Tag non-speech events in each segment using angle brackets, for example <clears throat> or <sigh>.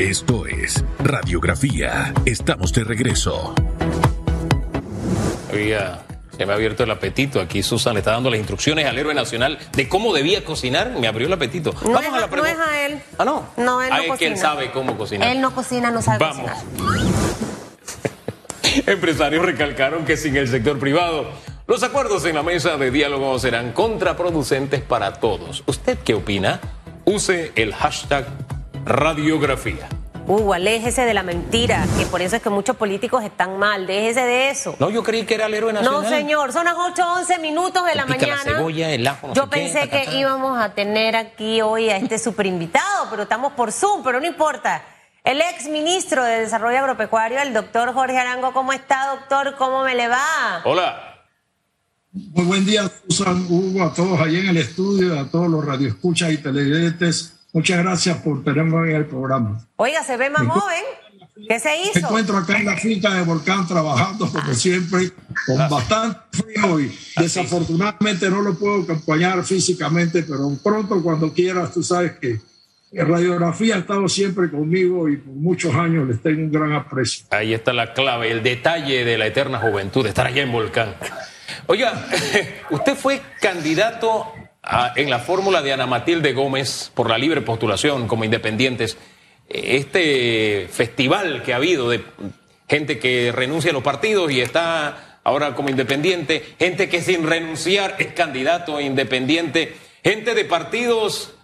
Esto es Radiografía. Estamos de regreso. Había, se me ha abierto el apetito. Aquí Susan le está dando las instrucciones al héroe nacional de cómo debía cocinar. Me abrió el apetito. No Vamos es, a la no pregunta. es a él. Ah, no. No, él no Ah, es que cocina. él sabe cómo cocinar. Él no cocina, no sabe Vamos. cocinar. <laughs> Empresarios recalcaron que sin el sector privado, los acuerdos en la mesa de diálogo serán contraproducentes para todos. ¿Usted qué opina? Use el hashtag radiografía. Hugo, aléjese de la mentira, que por eso es que muchos políticos están mal. Déjese de eso. No, yo creí que era el héroe nacional. No, señor, son las 8, 11 minutos de la Pica la mañana. cebolla, el ajo, no Yo qué, pensé que íbamos a tener aquí hoy a este super invitado, pero estamos por Zoom, pero no importa. El ex ministro de Desarrollo Agropecuario, el doctor Jorge Arango, ¿cómo está, doctor? ¿Cómo me le va? Hola. Muy buen día, Susan, Hugo, a todos allí en el estudio, a todos los radioescuchas y televidentes. Muchas gracias por tenerme en el programa. Oiga, se ve más Me joven. ¿Qué se Me hizo? encuentro acá en la finca de Volcán trabajando, como siempre, con bastante frío y desafortunadamente no lo puedo acompañar físicamente, pero pronto, cuando quieras, tú sabes que Radiografía ha estado siempre conmigo y por muchos años les tengo un gran aprecio. Ahí está la clave, el detalle de la eterna juventud, estar allá en Volcán. Oiga, <laughs> usted fue candidato a- en la fórmula de Ana Matilde Gómez por la libre postulación como independientes. Este festival que ha habido de gente que renuncia a los partidos y está ahora como independiente, gente que sin renunciar es candidato independiente, gente de partidos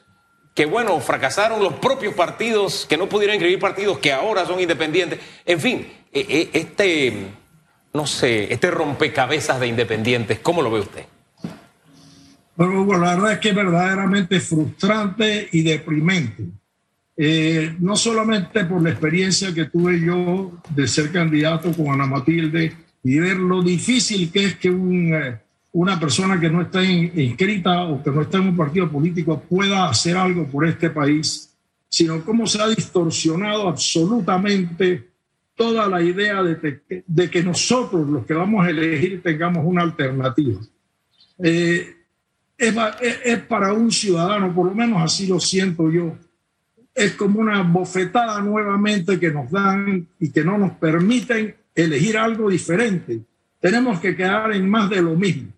que bueno, fracasaron los propios partidos, que no pudieron inscribir partidos que ahora son independientes. En fin, eh, eh, este, no sé, este rompecabezas de independientes, ¿cómo lo ve usted? Bueno, la verdad es que es verdaderamente frustrante y deprimente. Eh, no solamente por la experiencia que tuve yo de ser candidato con Ana Matilde y ver lo difícil que es que un, eh, una persona que no está in- inscrita o que no está en un partido político pueda hacer algo por este país, sino cómo se ha distorsionado absolutamente toda la idea de, te- de que nosotros, los que vamos a elegir, tengamos una alternativa. Eh, es, pa- es- es para un ciudadano, por lo menos así lo siento yo, es como una bofetada nuevamente que nos dan y que no nos permiten elegir algo diferente. Tenemos que quedar en más de lo mismo,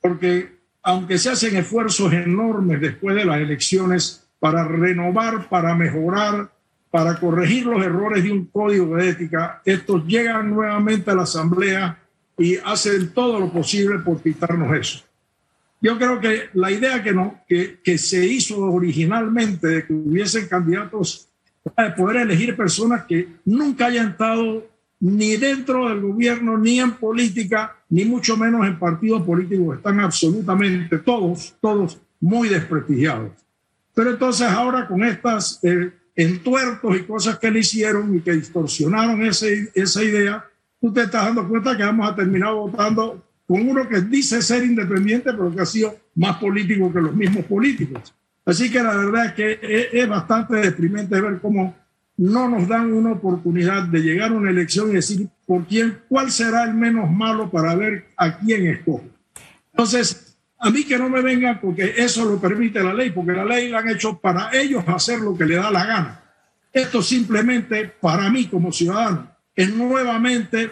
porque aunque se hacen esfuerzos enormes después de las elecciones para renovar, para mejorar, para corregir los errores de un código de ética, estos llegan nuevamente a la Asamblea y hacen todo lo posible por quitarnos eso. Yo creo que la idea que, no, que, que se hizo originalmente de que hubiesen candidatos de poder elegir personas que nunca hayan estado ni dentro del gobierno, ni en política, ni mucho menos en partidos políticos. Están absolutamente todos, todos muy desprestigiados. Pero entonces ahora con estas eh, entuertos y cosas que le hicieron y que distorsionaron ese, esa idea, tú te estás dando cuenta que vamos a terminar votando con uno que dice ser independiente, pero que ha sido más político que los mismos políticos. Así que la verdad es que es, bastante deprimente ver cómo no nos dan una oportunidad de llegar a una elección y decir por quién, cuál será el menos malo para ver a quién escoge. Entonces, a mí que no me vengan porque eso lo permite la ley, porque la ley la han hecho para ellos hacer lo que le da la gana. Esto simplemente, para mí como ciudadano, es nuevamente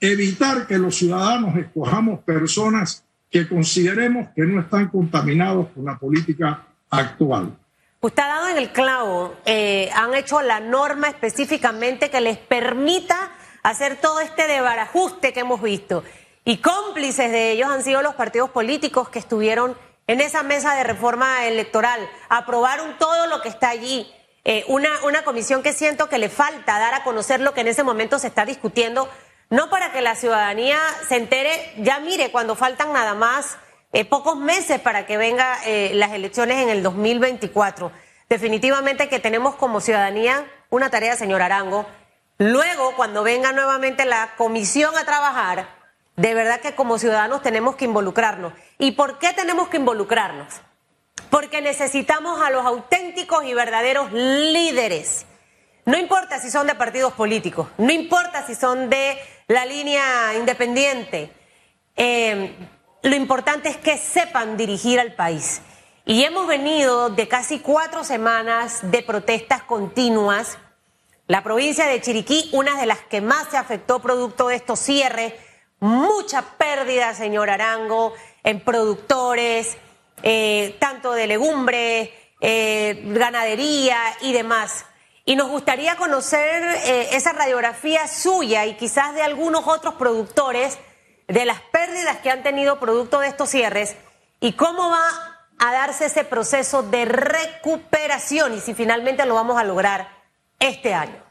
evitar que los ciudadanos escojamos personas que consideremos que no están contaminados con la política actual. Usted ha dado en el clavo, eh, han hecho la norma específicamente que les permita hacer todo este debarajuste que hemos visto. Y cómplices de ellos han sido los partidos políticos que estuvieron en esa mesa de reforma electoral. Aprobaron todo lo que está allí. Eh, una, una comisión que siento que le falta dar a conocer lo que en ese momento se está discutiendo, no para que la ciudadanía se entere, ya mire, cuando faltan nada más eh, pocos meses para que vengan las elecciones en el 2024. Definitivamente que tenemos como ciudadanía una tarea, señor Arango. Luego, cuando venga nuevamente la comisión a trabajar, de verdad que como ciudadanos tenemos que involucrarnos. ¿Y por qué tenemos que involucrarnos? Porque necesitamos a los auténticos y verdaderos líderes. No importa si son de partidos políticos, no importa si son de la línea independiente. Eh, lo importante es que sepan dirigir al país. Y hemos venido de casi cuatro semanas de protestas continuas La provincia de Chiriquí, una de las que más se afectó producto de estos cierres, mucha pérdida, señor Arango, en productores, eh, tanto de legumbres, eh, ganadería y demás. Y nos gustaría conocer eh, esa radiografía suya y quizás de algunos otros productores de las pérdidas que han tenido producto de estos cierres y cómo va a darse ese proceso de recuperación y si finalmente lo vamos a lograr este año.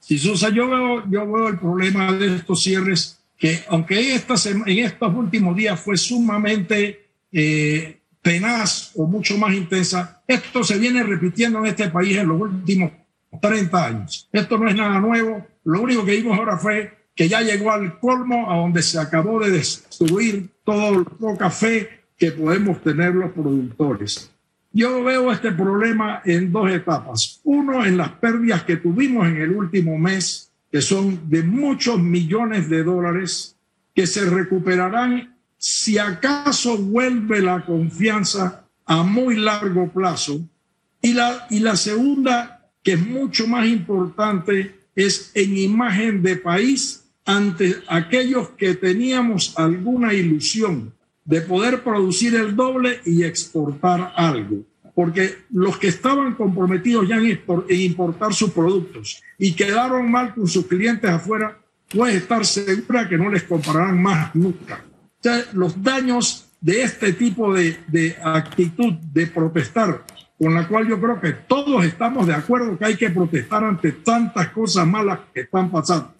Sí, Susa, yo veo, el problema de estos cierres que aunque en estos últimos días fue sumamente eh, tenaz o mucho más intensa, esto se viene repitiendo en este país en los últimos 30 años. Esto no es nada nuevo. Lo único que vimos ahora fue que ya llegó al colmo a donde se acabó de destruir todo el café que podemos tener los productores. Yo veo este problema en dos etapas. Uno, en las pérdidas que tuvimos en el último mes, que son de muchos millones de dólares, que se recuperarán si acaso vuelve la confianza a muy largo plazo. Y la, y la segunda, que es mucho más importante, es en imagen de país ante aquellos que teníamos alguna ilusión de poder producir el doble y exportar algo. Porque los que estaban comprometidos ya en importar sus productos y quedaron mal con sus clientes afuera, puede estar segura que no les comprarán más nunca los daños de este tipo de, de actitud de protestar, con la cual yo creo que todos estamos de acuerdo que hay que protestar ante tantas cosas malas que están pasando,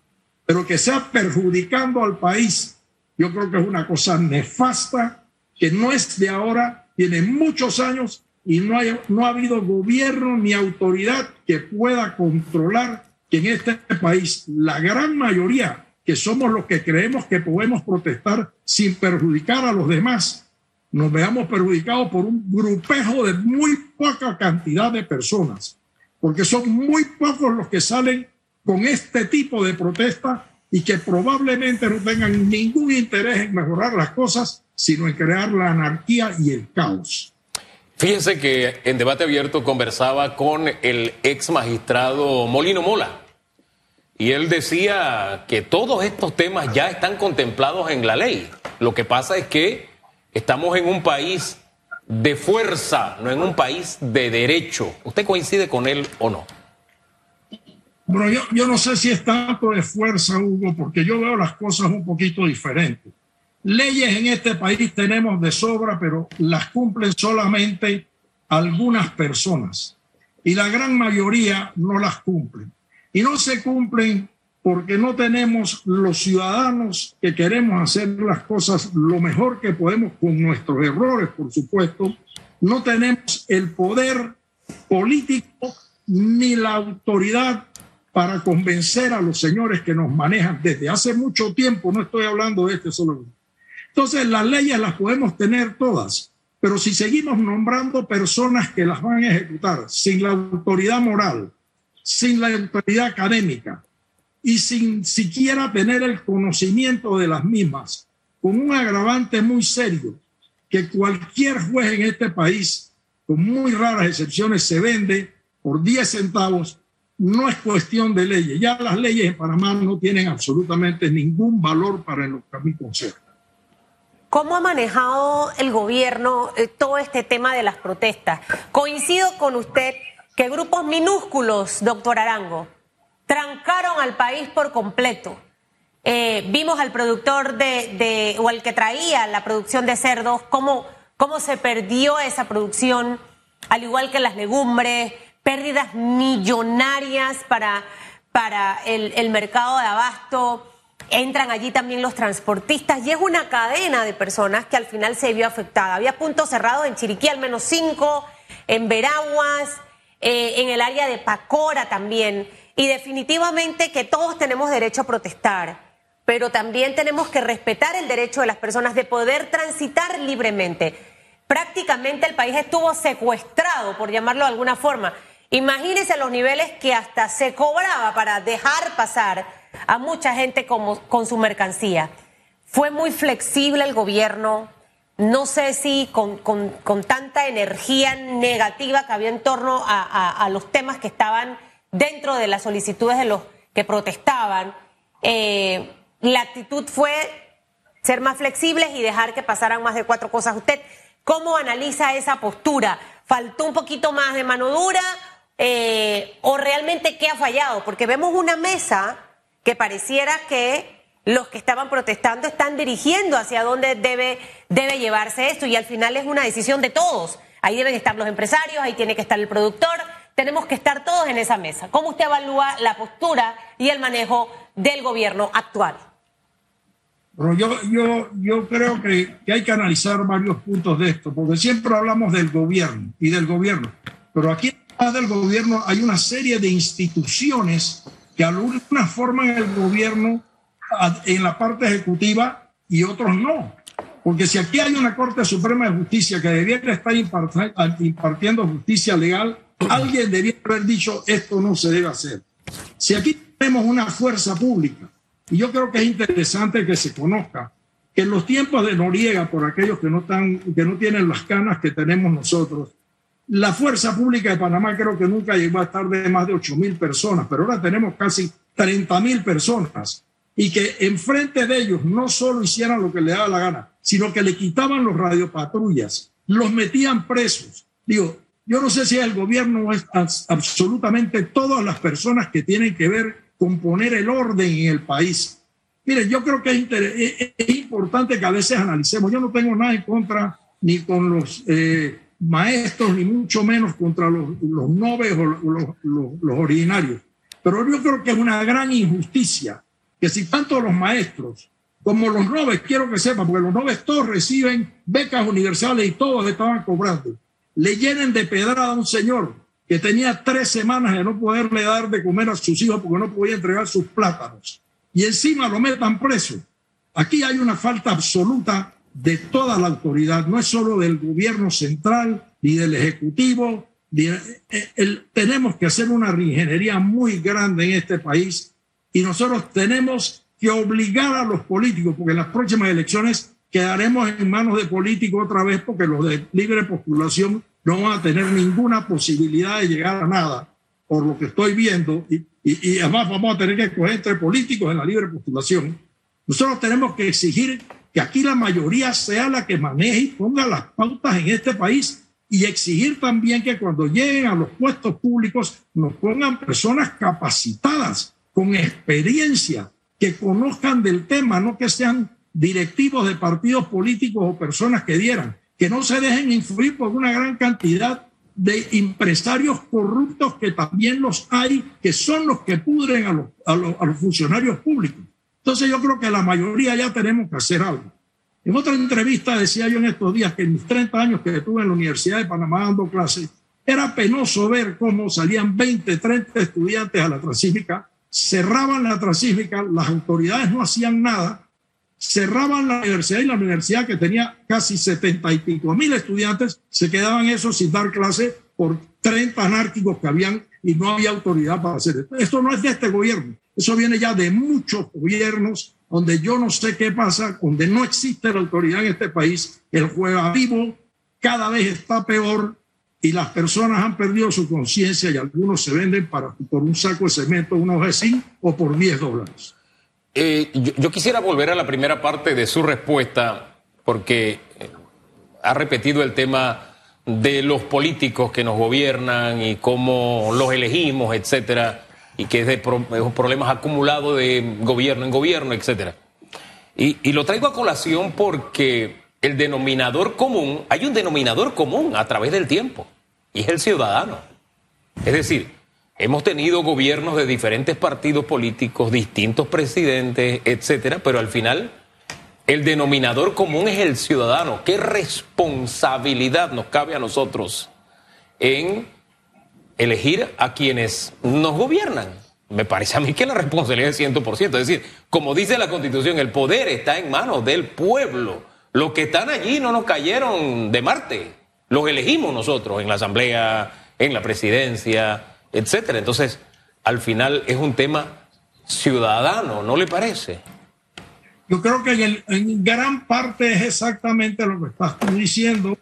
pero que sea perjudicando al país, yo creo que es una cosa nefasta, que no es de ahora, tiene muchos años y no, hay, no ha habido gobierno ni autoridad que pueda controlar que en este país la gran mayoría que somos los que creemos que podemos protestar sin perjudicar a los demás, nos veamos perjudicados por un grupejo de muy poca cantidad de personas, porque son muy pocos los que salen con este tipo de protesta y que probablemente no tengan ningún interés en mejorar las cosas, sino en crear la anarquía y el caos. Fíjense que en debate abierto conversaba con el ex magistrado Molino Mola y él decía que todos estos temas ya están contemplados en la ley. Lo que pasa es que estamos en un país de fuerza, no en un país de derecho. ¿Usted coincide con él o no? Bueno, yo, yo no sé si es tanto de fuerza, Hugo, porque yo veo las cosas un poquito diferentes. Leyes en este país tenemos de sobra, pero las cumplen solamente algunas personas y la gran mayoría no las cumplen y no se cumplen porque no tenemos los ciudadanos que queremos hacer las cosas lo mejor que podemos con nuestros errores, por supuesto, no tenemos el poder político ni la autoridad para convencer a los señores que nos manejan desde hace mucho tiempo, no estoy hablando de este solo. Entonces, las leyes las podemos tener todas, pero si seguimos nombrando personas que las van a ejecutar sin la autoridad moral, sin la autoridad académica y sin siquiera tener el conocimiento de las mismas, con un agravante muy serio, que cualquier juez en este país, con muy raras excepciones, se vende por 10 centavos, no es cuestión de leyes. Ya las leyes en Panamá no tienen absolutamente ningún valor para lo que a mí ¿Cómo ha manejado el gobierno eh, todo este tema de las protestas? Coincido con usted que grupos minúsculos, doctor Arango, trancaron al país por completo. Eh, vimos al productor de, o al que traía la producción de cerdos, cómo, cómo se perdió esa producción, al igual que las legumbres, pérdidas millonarias para, para el, el mercado de abasto. Entran allí también los transportistas y es una cadena de personas que al final se vio afectada. Había puntos cerrados en Chiriquí, al menos cinco, en Veraguas, eh, en el área de Pacora también. Y definitivamente que todos tenemos derecho a protestar, pero también tenemos que respetar el derecho de las personas de poder transitar libremente. Prácticamente el país estuvo secuestrado, por llamarlo de alguna forma. Imagínense los niveles que hasta se cobraba para dejar pasar a mucha gente con su mercancía. Fue muy flexible el gobierno, no sé si con, tanta energía negativa que había en torno a, los temas que estaban dentro de las solicitudes de los que protestaban, eh, la actitud fue ser más flexibles y dejar que pasaran más de cuatro cosas. ¿Usted cómo analiza esa postura? ¿Faltó un poquito más de mano dura eh, o realmente qué ha fallado? Porque vemos una mesa que pareciera que los que estaban protestando están dirigiendo hacia dónde debe, debe llevarse esto y al final es una decisión de todos. Ahí deben estar los empresarios, ahí tiene que estar el productor, tenemos que estar todos en esa mesa. ¿Cómo usted evalúa la postura y el manejo del gobierno actual? Bueno, yo, yo, yo creo que, hay que analizar varios puntos de esto, porque siempre hablamos del gobierno y del gobierno, pero aquí del gobierno hay una serie de instituciones que algunas forman el gobierno en la parte ejecutiva y otros no. Porque si aquí hay una Corte Suprema de Justicia que debiera estar impartiendo justicia legal, alguien debiera haber dicho esto no se debe hacer. Si aquí tenemos una fuerza pública, y yo creo que es interesante que se conozca que en los tiempos de Noriega, por aquellos que no, están, que no tienen las canas que tenemos nosotros, la fuerza pública de Panamá creo que nunca llegó a estar de más de 8 mil personas, pero ahora tenemos casi 30 mil personas y que enfrente de ellos no solo hicieran lo que le daba la gana, sino que le quitaban los radiopatrullas, los metían presos. Digo, yo no sé si el gobierno es absolutamente todas las personas que tienen que ver con poner el orden en el país. Miren, yo creo que es, es importante que a veces analicemos. Yo no tengo nada en contra ni con los eh, maestros, ni mucho menos contra los, los noves o los, los, los. Pero yo creo que es una gran injusticia que si tanto los maestros como los noves, quiero que sepan, porque los noves todos reciben becas universales y todos estaban cobrando, le llenen de pedrada a un señor que tenía tres semanas de no poderle dar de comer a sus hijos porque no podía entregar sus plátanos. Y encima lo metan preso. Aquí hay una falta absoluta de toda la autoridad, no es solo del gobierno central ni del ejecutivo. Eh, tenemos que hacer una reingeniería muy grande en este país y nosotros tenemos que obligar a los políticos, porque en las próximas elecciones quedaremos en manos de políticos otra vez, porque los de libre postulación no van a tener ninguna posibilidad de llegar a nada, por lo que estoy viendo, y, además vamos a tener que escoger entre políticos en la libre postulación. Nosotros tenemos que exigir que aquí la mayoría sea la que maneje y ponga las pautas en este país y exigir también que cuando lleguen a los puestos públicos nos pongan personas capacitadas con experiencia, que conozcan del tema, no que sean directivos de partidos políticos o personas que dieran, que no se dejen influir por una gran cantidad de empresarios corruptos que también los hay, que son los que pudren a los, a los, a los funcionarios públicos. Entonces yo creo que la mayoría ya tenemos que hacer algo. En otra entrevista decía yo en estos días que en mis 30 años que estuve en la Universidad de Panamá dando clases, era penoso ver cómo salían 20, 30 estudiantes a la transísmica cerraban la transísmica, las autoridades no hacían nada, cerraban la universidad y la universidad que tenía casi setenta y pico mil estudiantes, se quedaban esos sin dar clase por 30 anárquicos que habían y no había autoridad para hacer esto. Esto no es de este gobierno, eso viene ya de muchos gobiernos donde yo no sé qué pasa, donde no existe la autoridad en este país, el juega vivo cada vez está peor, y las personas han perdido su conciencia y algunos se venden para, por un saco de cemento, una hoja de zinc o por 10 dólares. Eh, yo, quisiera volver a la primera parte de su respuesta porque eh, ha repetido el tema de los políticos que nos gobiernan y cómo los elegimos, etcétera, y que es de pro, problemas acumulados de gobierno en gobierno, etcétera. Y lo traigo a colación porque el denominador común, hay un denominador común a través del tiempo, y es el ciudadano. Es decir, hemos tenido gobiernos de diferentes partidos políticos, distintos presidentes, etcétera, pero al final el denominador común es el ciudadano. ¿Qué responsabilidad nos cabe a nosotros en elegir a quienes nos gobiernan? Me parece a mí que la responsabilidad es 100%. Es decir, como dice la Constitución, el poder está en manos del pueblo los que están allí no nos cayeron de Marte, los elegimos nosotros en la Asamblea, en la Presidencia, etcétera. Entonces, al final es un tema ciudadano, ¿no le parece? Yo creo que en, gran parte es exactamente lo que estás diciendo.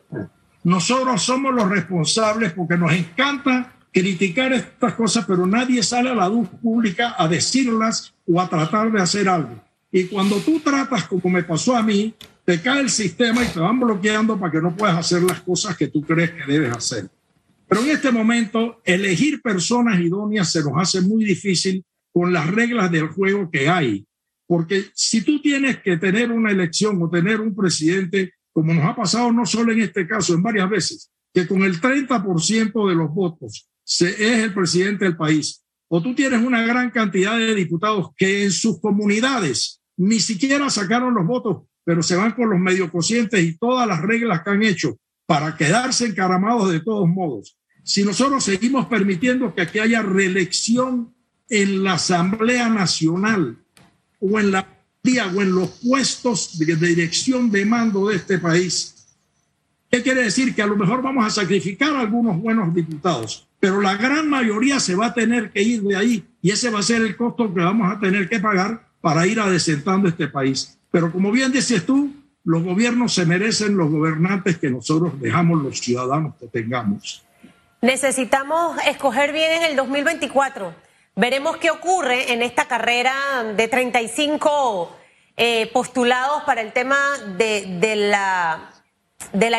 Nosotros somos los responsables porque nos encanta criticar estas cosas, pero nadie sale a la luz pública a decirlas o a tratar de hacer algo. Y cuando tú tratas, como me pasó a mí, te cae el sistema y te van bloqueando para que no puedas hacer las cosas que tú crees que debes hacer. Pero en este momento, elegir personas idóneas se nos hace muy difícil con las reglas del juego que hay. Porque si tú tienes que tener una elección o tener un presidente, como nos ha pasado no solo en este caso, en varias veces, que con el 30% de los votos se, es el presidente del país, o tú tienes una gran cantidad de diputados que en sus comunidades ni siquiera sacaron los votos, pero se van con los medio cocientes y todas las reglas que han hecho para quedarse encaramados de todos modos. Si nosotros seguimos permitiendo que aquí haya reelección en la Asamblea Nacional o en la o en los puestos de dirección de mando de este país. ¿Qué quiere decir? Que a lo mejor vamos a sacrificar a algunos buenos diputados, pero la gran mayoría se va a tener que ir de ahí y ese va a ser el costo que vamos a tener que pagar para ir adesentando este país. Pero como bien dices tú, los gobiernos se merecen los gobernantes que nosotros dejamos los ciudadanos que tengamos. Necesitamos escoger bien en el 2024 Veremos qué ocurre en esta carrera de 35 eh, postulados para el tema de, la,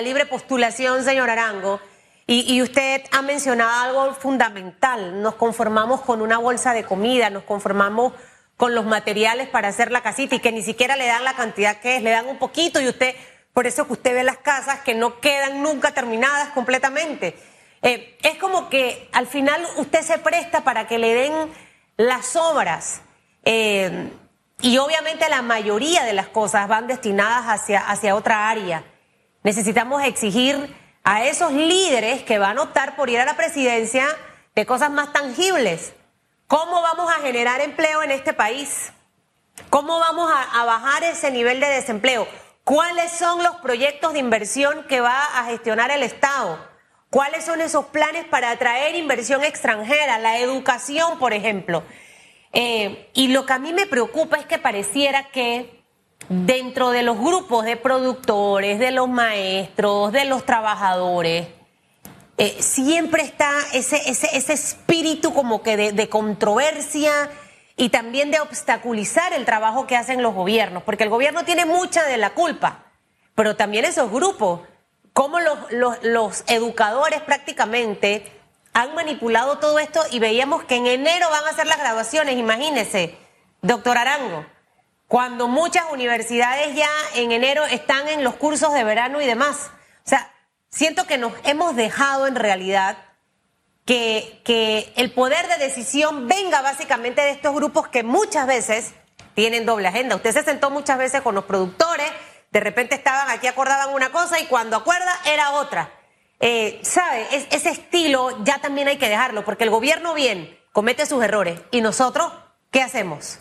libre postulación, señor Arango. Y, usted ha mencionado algo fundamental. Nos conformamos con una bolsa de comida, nos conformamos con los materiales para hacer la casita y que ni siquiera le dan la cantidad que es, le dan un poquito y usted, por eso que usted ve las casas que no quedan nunca terminadas completamente. Eh, es como que al final usted se presta para que le den las obras. Eh, y obviamente la mayoría de las cosas van destinadas hacia, hacia otra área. Necesitamos exigir a esos líderes que van a optar por ir a la presidencia de cosas más tangibles. ¿Cómo vamos a generar empleo en este país? ¿Cómo vamos a, bajar ese nivel de desempleo? ¿Cuáles son los proyectos de inversión que va a gestionar el Estado? ¿Cuáles son esos planes para atraer inversión extranjera? La educación, por ejemplo. Eh, y lo que a mí me preocupa es que pareciera que dentro de los grupos de productores, de los maestros, de los trabajadores, eh, siempre está ese, ese, ese, espíritu como que de, controversia y también de obstaculizar el trabajo que hacen los gobiernos, porque el gobierno tiene mucha de la culpa, pero también esos grupos cómo los, los, educadores prácticamente han manipulado todo esto y veíamos que en enero van a ser las graduaciones, imagínese, doctor Arango, cuando muchas universidades ya en enero están en los cursos de verano y demás. O sea, siento que nos hemos dejado en realidad que, que el poder de decisión venga básicamente de estos grupos que muchas veces tienen doble agenda. Usted se sentó muchas veces con los productores, de repente estaban aquí, acordaban una cosa y cuando acuerda era otra. Eh, ¿Sabe? ese estilo ya también hay que dejarlo, porque el gobierno bien comete sus errores. ¿Y nosotros qué hacemos?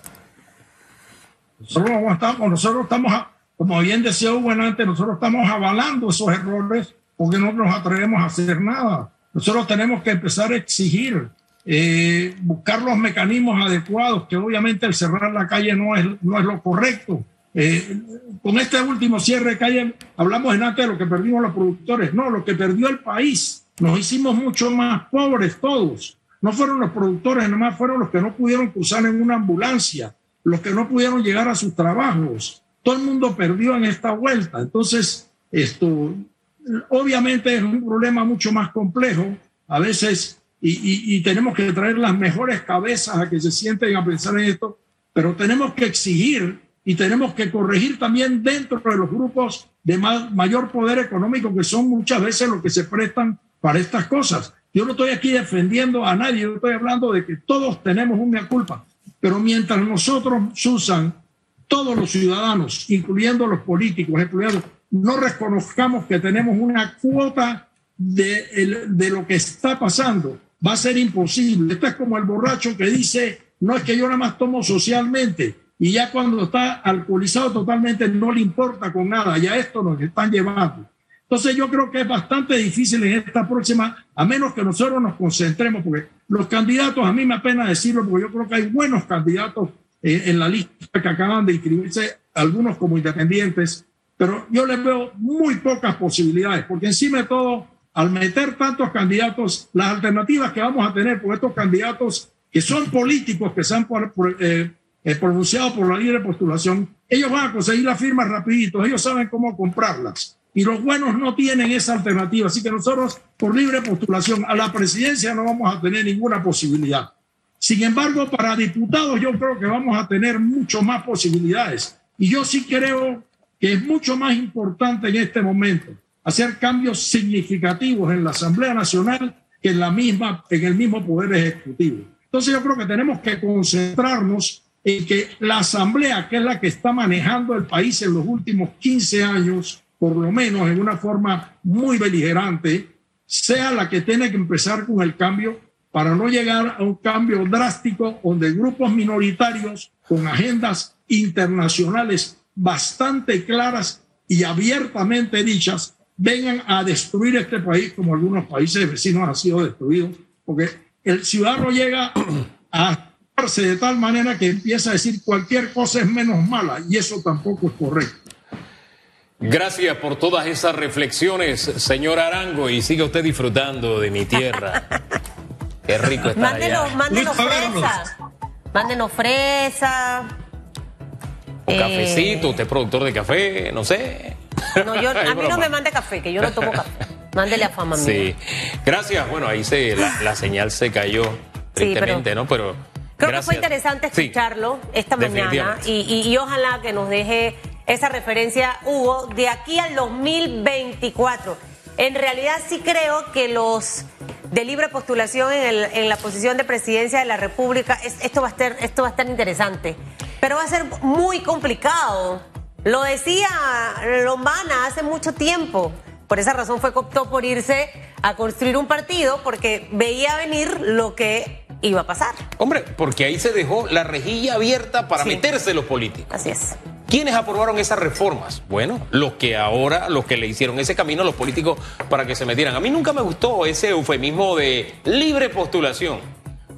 Nosotros estamos, nosotros estamos como bien decía Hugo antes, nosotros estamos avalando esos errores porque no nos atrevemos a hacer nada. Nosotros tenemos que empezar a exigir, eh, buscar los mecanismos adecuados, que obviamente el cerrar la calle no es, no es lo correcto, eh, con este último cierre que hay, hablamos en antes de lo que perdimos los productores. No, lo que perdió el país. Nos hicimos mucho más pobres todos. No fueron los productores, nomás fueron los que no pudieron cruzar en una ambulancia, los que no pudieron llegar a sus trabajos. Todo el mundo perdió en esta vuelta. Entonces, esto obviamente es un problema mucho más complejo. A veces, y, tenemos que traer las mejores cabezas a que se sienten a pensar en esto, pero tenemos que exigir y tenemos que corregir también dentro de los grupos de mayor poder económico, que son muchas veces los que se prestan para estas cosas. Yo no estoy aquí defendiendo a nadie, yo estoy hablando de que todos tenemos una culpa, pero mientras nosotros, Susan, todos los ciudadanos, incluyendo los políticos, incluyendo, no reconozcamos que tenemos una cuota de, lo que está pasando, va a ser imposible. Esto es como el borracho que dice, no es que yo nada más tomo socialmente, y ya cuando está alcoholizado totalmente no le importa con nada, ya esto nos están llevando. Entonces yo creo que es bastante difícil en esta próxima, a menos que nosotros nos concentremos, porque los candidatos, a mí me apena decirlo, porque yo creo que hay buenos candidatos eh, en la lista que acaban de inscribirse, algunos como independientes, pero yo les veo muy pocas posibilidades, porque encima de todo al meter tantos candidatos, las alternativas que vamos a tener por estos candidatos que son políticos, que se han eh, eh, pronunciado por la libre postulación, ellos van a conseguir las firmas rapidito, ellos saben cómo comprarlas. Y los buenos no tienen esa alternativa. Así que nosotros, por libre postulación, a la presidencia no vamos a tener ninguna posibilidad. Sin embargo, para diputados yo creo que vamos a tener mucho más posibilidades. Y yo sí creo que es mucho más importante en este momento hacer cambios significativos en la Asamblea Nacional que en, la misma, en el mismo Poder Ejecutivo. Entonces yo creo que tenemos que concentrarnos en que la Asamblea, que es la que está manejando el país en los últimos 15 años, por lo menos en una forma muy beligerante, sea la que tiene que empezar con el cambio para no llegar a un cambio drástico donde grupos minoritarios con agendas internacionales bastante claras y abiertamente dichas vengan a destruir este país como algunos países vecinos han sido destruidos, porque el ciudadano llega <clears throat> a de tal manera que empieza a decir cualquier cosa es menos mala y eso tampoco es correcto. Gracias por todas esas reflexiones, señor Arango, y siga usted disfrutando de mi tierra. <laughs> Qué rico está mándenos, allá. Mándenos fresa. Mándenos fresa. O cafecito, usted es productor de café, no sé. No, yo, <laughs> a mí no me mande café, que yo no tomo café. Mándele a fama mía. Sí. Gracias. Bueno, ahí se, la, señal se cayó tristemente, ¿no? Pero. Creo que fue interesante escucharlo esta mañana y, y, ojalá que nos deje esa referencia, Hugo, de aquí al 2024. En realidad sí creo que los de libre postulación en, el, en la posición de presidencia de la República, esto, va a estar, esto va a estar interesante, pero va a ser muy complicado lo decía Lombana hace mucho tiempo. Por esa razón fue que optó por irse a construir un partido porque veía venir lo que iba a pasar. Hombre, porque ahí se dejó la rejilla abierta para meterse los políticos. Así es. ¿Quiénes aprobaron esas reformas? Bueno, los que ahora, los que le hicieron ese camino a los políticos para que se metieran. A mí nunca me gustó ese eufemismo de libre postulación.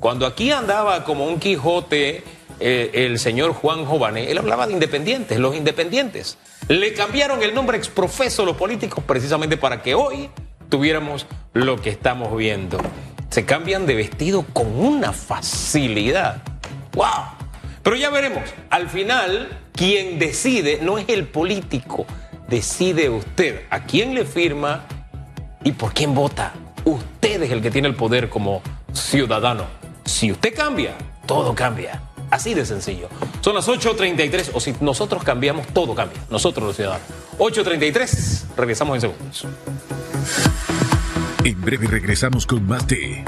Cuando aquí andaba como un Quijote eh, el señor Juan Jované, él hablaba de independientes, los independientes. Le cambiaron el nombre exprofeso a los políticos precisamente para que hoy tuviéramos lo que estamos viendo. Se cambian de vestido con una facilidad. ¡Wow! Pero ya veremos. Al final, quien decide no es el político, decide usted a quién le firma y por quién vota. Usted es el que tiene el poder como ciudadano. Si usted cambia, todo cambia. Así de sencillo. Son las 8.33, o si nosotros cambiamos, todo cambia. Nosotros los ciudadanos. 8.33, regresamos en segundos. En breve regresamos con más de